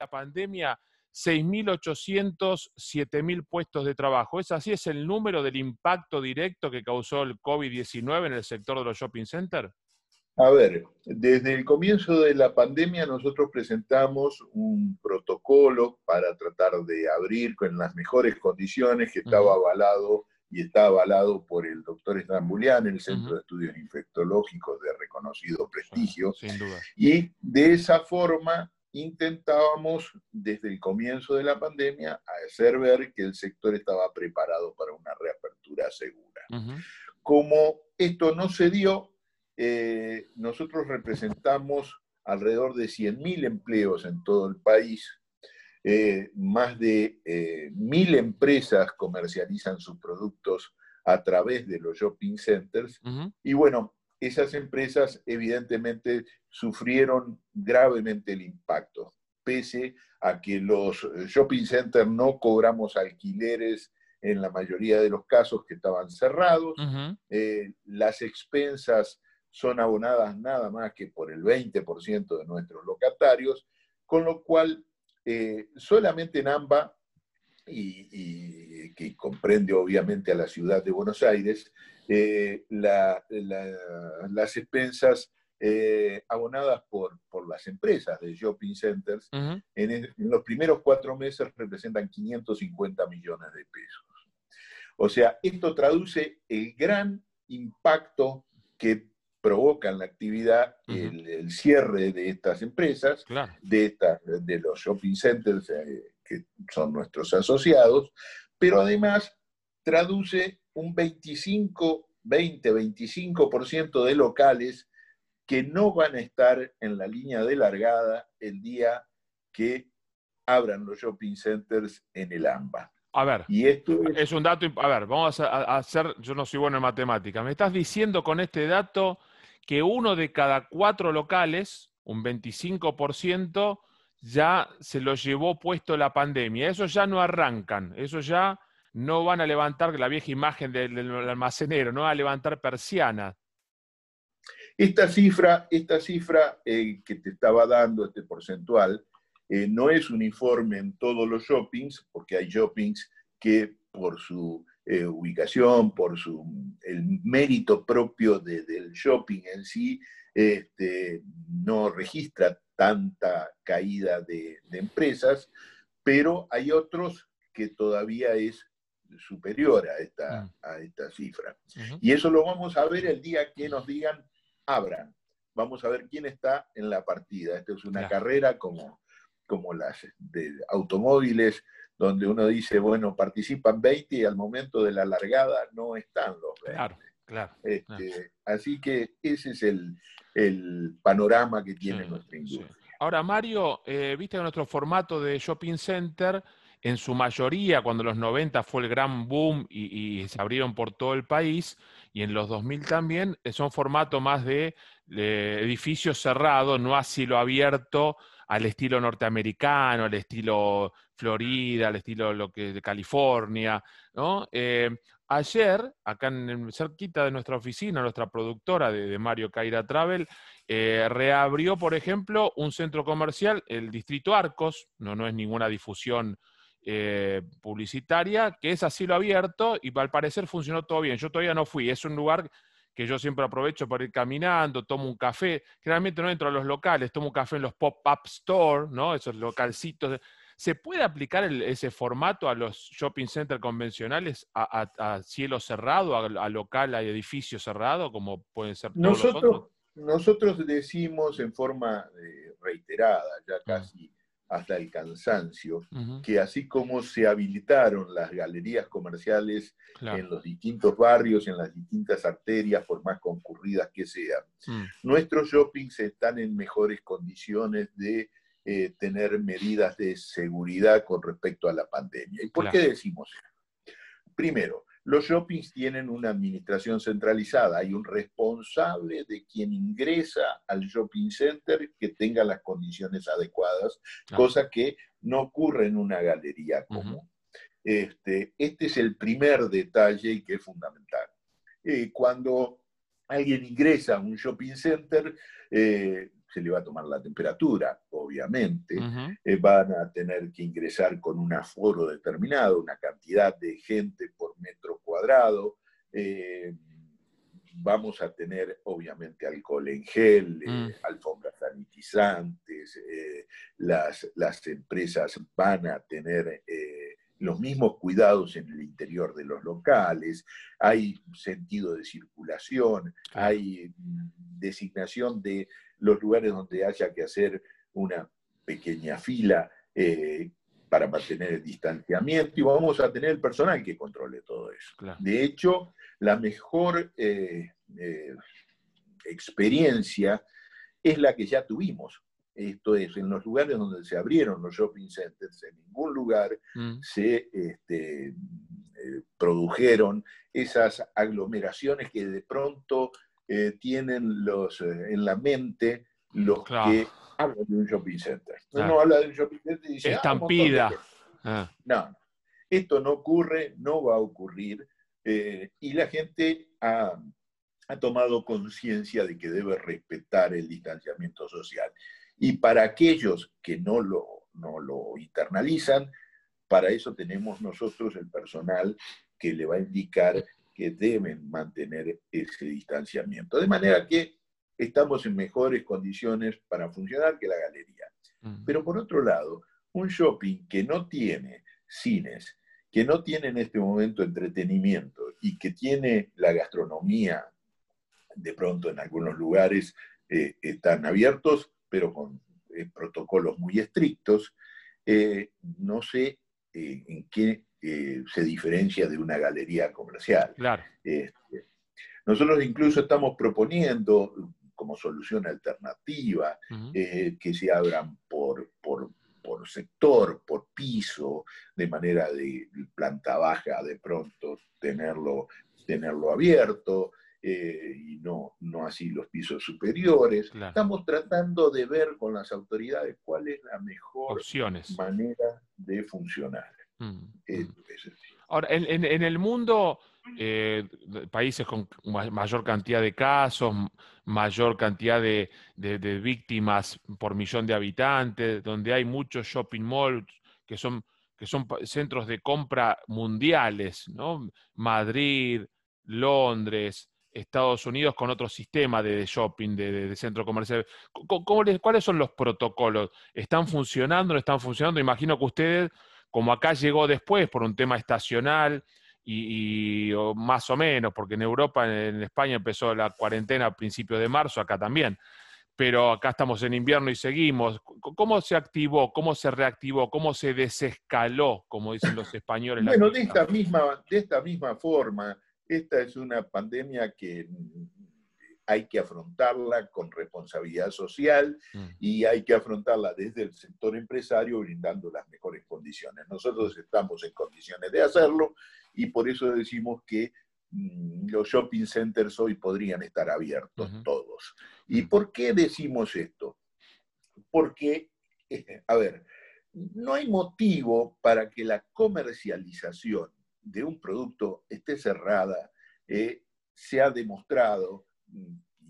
la pandemia 6.800, 7.000 puestos de trabajo. ¿Es así? ¿Es el número del impacto directo que causó el COVID-19 en el sector de los shopping centers? A ver, desde el comienzo de la pandemia nosotros presentamos un protocolo para tratar de abrir con las mejores condiciones que estaba avalado y está avalado por el doctor Estambulian, el Centro de Estudios Infectológicos de reconocido prestigio. Sin duda. Y de esa forma intentábamos desde el comienzo de la pandemia hacer ver que el sector estaba preparado para una reapertura segura. Como esto no se dio, eh, nosotros representamos alrededor de 100.000 empleos en todo el país. Eh, más de eh, mil empresas comercializan sus productos a través de los shopping centers. Y bueno, esas empresas evidentemente sufrieron gravemente el impacto, pese a que los shopping centers no cobramos alquileres en la mayoría de los casos que estaban cerrados, eh, las expensas son abonadas nada más que por el 20% de nuestros locatarios, con lo cual eh, solamente en AMBA, y, que comprende obviamente a la ciudad de Buenos Aires, eh, las expensas eh, abonadas por, por, las empresas de shopping centers, en, los primeros cuatro meses representan 550 millones de pesos. O sea, esto traduce el gran impacto que provoca en la actividad el, cierre de estas empresas, de, de los shopping centers eh, que son nuestros asociados, pero además traduce un 25, 20, 25% de locales que no van a estar en la línea de largada el día que abran los shopping centers en el AMBA. A ver, y esto es... un dato, a ver, vamos a hacer, yo no soy bueno en matemática, me estás diciendo con este dato que uno de cada cuatro locales, un 25%, ya se lo llevó puesto la pandemia. Eso ya no arrancan, eso ya no van a levantar la vieja imagen del, almacenero, no van a levantar persiana. Esta cifra, esta cifra eh, que te estaba dando, este porcentual, eh, no es uniforme en todos los shoppings, porque hay shoppings que por su eh, ubicación, por su, el mérito propio del shopping en sí, este, no registra tanta caída de, empresas, pero hay otros que todavía es superior a esta, mm. a esta cifra. Y eso lo vamos a ver el día que nos digan, abran. Vamos a ver quién está en la partida. Esta es una carrera como, como las de automóviles, donde uno dice, bueno, participan 20 y al momento de la largada no están los 20. Claro, claro. Este, así que ese es el, el panorama que tiene nuestra industria. Ahora, Mario, eh, viste que nuestro formato de shopping center, en su mayoría, cuando los 90 fue el gran boom y, se abrieron por todo el país, y en los 2000 también, eh, son formato más de, de edificios cerrados, no a cielo abierto, al estilo norteamericano, al estilo Florida, al estilo lo que, de California. Eh, ayer, acá en, cerquita de nuestra oficina, nuestra productora de, Mario Caira Travel, eh, reabrió, por ejemplo, un centro comercial, el Distrito Arcos, no, no es ninguna difusión eh, publicitaria, que es así lo abierto y al parecer funcionó todo bien. Yo todavía no fui, es un lugar que yo siempre aprovecho para ir caminando, tomo un café. Generalmente no entro a los locales, tomo un café en los pop-up store, ¿no? Esos localcitos. ¿Se puede aplicar ese formato a los shopping centers convencionales, a, cielo cerrado, a, local, a edificio cerrado, como pueden ser todos nosotros, los otros? Nosotros decimos en forma eh, reiterada, ya mm. casi hasta el cansancio, que así como se habilitaron las galerías comerciales en los distintos barrios, en las distintas arterias, por más concurridas que sean, mm. nuestros shoppings están en mejores condiciones de eh, tener medidas de seguridad con respecto a la pandemia. ¿Y por qué decimos? Primero, los shoppings tienen una administración centralizada, hay un responsable de quien ingresa al shopping center que tenga las condiciones adecuadas, cosa que no ocurre en una galería común. este, este, es el primer detalle y que es fundamental. Eh, cuando alguien ingresa a un shopping center, eh, se le va a tomar la temperatura, obviamente, eh, van a tener que ingresar con un aforo determinado, una cantidad de gente por cuadrado. Eh, vamos a tener, obviamente, alcohol en gel, eh, mm. alfombras sanitizantes, las, las, empresas van a tener los mismos cuidados en el interior de los locales, hay sentido de circulación, hay designación de los lugares donde haya que hacer una pequeña fila eh, para mantener el distanciamiento y vamos a tener el personal que controle todo eso. De hecho, la mejor eh, eh, experiencia es la que ya tuvimos. Esto es, en los lugares donde se abrieron los shopping centers, en ningún lugar mm. se este, produjeron esas aglomeraciones que de pronto eh, tienen los, eh, en la mente los que hablan de un shopping center. Uno habla de un shopping center y dice... Ah, Estampida. Ah. No, esto no ocurre, no va a ocurrir. Eh, y la gente ha, ha tomado conciencia de que debe respetar el distanciamiento social. Y para aquellos que no lo, no lo internalizan, para eso tenemos nosotros el personal que le va a indicar que deben mantener ese distanciamiento. De manera que estamos en mejores condiciones para funcionar que la galería. Pero por otro lado, un shopping que no tiene cines, que no tiene en este momento entretenimiento y que tiene la gastronomía, de pronto en algunos lugares eh, están abiertos, pero con eh, protocolos muy estrictos, eh, no sé en qué eh, se diferencia de una galería comercial. Claro. Este, nosotros incluso estamos proponiendo como solución alternativa eh, que se abran por, por, sector, por piso, de manera de planta baja de pronto tenerlo, tenerlo abierto. Eh, y no, no así los pisos superiores. Estamos tratando de ver con las autoridades cuál es la mejor manera de funcionar. Mm, mm. Ahora, en, el mundo, eh, países con mayor cantidad de casos, mayor cantidad de, víctimas por millón de habitantes, donde hay muchos shopping malls que son, que son centros de compra mundiales. Madrid, Londres, Estados Unidos con otro sistema de, shopping, de, centro comercial. ¿Cuáles son los protocolos? ¿Están funcionando? ¿No están funcionando? Imagino que ustedes como acá llegó después por un tema estacional y, más o menos, porque en Europa, en, España empezó la cuarentena a principios de marzo, acá también, pero acá estamos en invierno y seguimos. ¿Cómo se activó? ¿Cómo se reactivó? ¿Cómo se desescaló, como dicen los españoles? Bueno, de esta, misma, de esta misma forma, esta es una pandemia que hay que afrontarla con responsabilidad social mm. y hay que afrontarla desde el sector empresario brindando las mejores condiciones. Nosotros estamos en condiciones de hacerlo y por eso decimos que mm, los shopping centers hoy podrían estar abiertos todos. ¿Y por qué decimos esto? Porque, a ver, no hay motivo para que la comercialización de un producto esté cerrada. Eh, se ha demostrado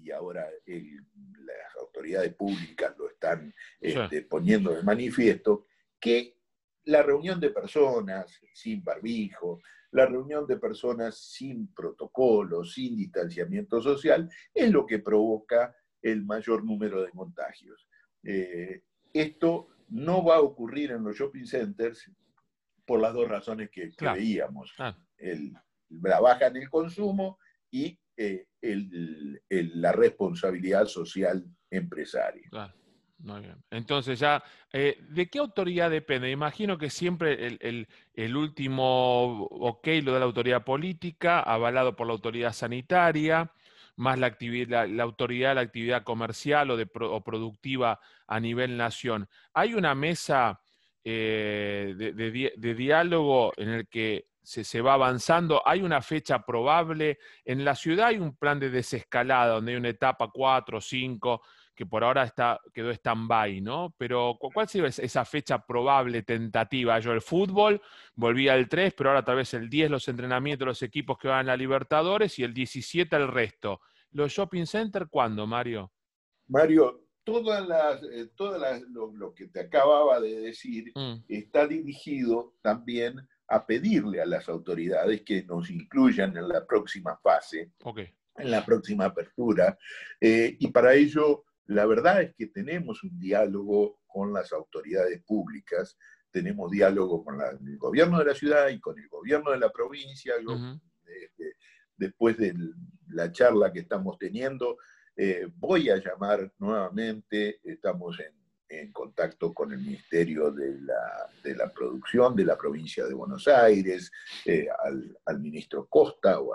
y ahora las autoridades públicas lo están este, poniendo de manifiesto, que la reunión de personas sin barbijo, la reunión de personas sin protocolo, sin distanciamiento social, es lo que provoca el mayor número de contagios. Eh, esto no va a ocurrir en los shopping centers por las dos razones que, veíamos. la baja en el consumo y eh, la responsabilidad social empresaria. Muy bien. Entonces ya, eh, ¿de qué autoridad depende? Imagino que siempre el, último ok lo da la autoridad política, avalado por la autoridad sanitaria, más la, la, autoridad la actividad comercial o, de, productiva a nivel nación. ¿Hay una mesa eh, de diálogo en el que se, va avanzando. Hay una fecha probable. En la ciudad hay un plan de desescalada, donde hay una etapa 4 o 5 que por ahora está, quedó stand-by, ¿no? Pero ¿cuál sería esa fecha probable, tentativa? Yo el fútbol, volvía al 3, pero ahora tal vez el 10 los entrenamientos los equipos que van a Libertadores y el 17 el resto. ¿Los shopping center cuándo, Mario? Mario, todas las, eh, todas lo, que te acababa de decir mm. está dirigido también a pedirle a las autoridades que nos incluyan en la próxima fase, en la próxima apertura. Eh, y para ello, la verdad es que tenemos un diálogo con las autoridades públicas, tenemos diálogo con el gobierno de la ciudad y con el gobierno de la provincia. Este, después de la charla que estamos teniendo, eh, voy a llamar nuevamente, estamos en, contacto con el Ministerio de la, Producción de la provincia de Buenos Aires, eh, al, ministro Costa o,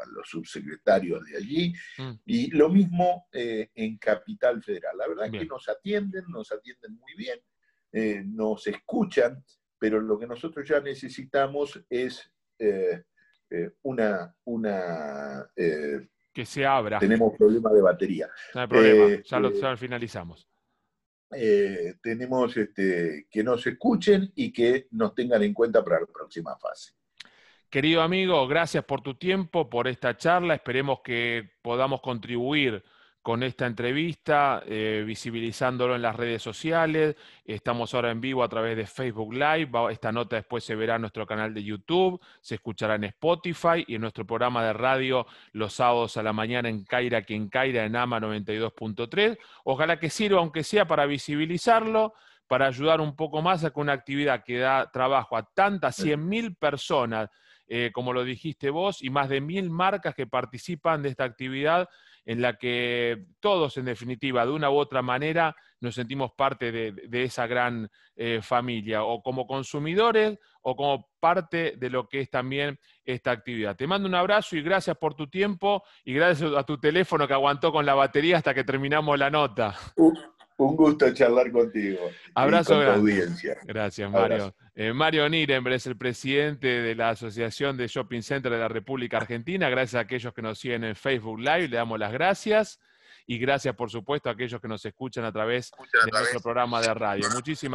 a los subsecretarios de allí, mm. y lo mismo eh, en Capital Federal. La verdad es que nos atienden, nos atienden muy bien, nos escuchan, pero lo que nosotros ya necesitamos es una, una que se abra. Tenemos problemas de batería. No hay problema, ya, lo, eh, finalizamos. Eh, tenemos este, que nos escuchen y que nos tengan en cuenta para la próxima fase. Querido amigo, gracias por tu tiempo, por esta charla. Esperemos que podamos contribuir con esta entrevista, eh, visibilizándolo en las redes sociales. Estamos ahora en vivo a través de Facebook Live. Esta nota después se verá en nuestro canal de YouTube, se escuchará en Spotify y en nuestro programa de radio los sábados a la mañana en Caira, quien Caira, en AMA 92.3. Ojalá que sirva, aunque sea para visibilizarlo, para ayudar un poco más a que una actividad que da trabajo a tantas 100.000 personas, eh, como lo dijiste vos, y más de mil marcas que participan de esta actividad en la que todos, en definitiva, de una u otra manera, nos sentimos parte de, esa gran eh, familia, o como consumidores o como parte de lo que es también esta actividad. Te mando un abrazo y gracias por tu tiempo y gracias a tu teléfono que aguantó con la batería hasta que terminamos la nota. Un gusto charlar contigo. Abrazo con audiencia. Gracias, Mario. Eh, Mario Nirenberg es el presidente de la Asociación de Shopping Center de la República Argentina. Gracias a aquellos que nos siguen en Facebook Live, le damos las gracias. Y gracias, por supuesto, a aquellos que nos escuchan a través de nuestro programa de radio. Muchísimas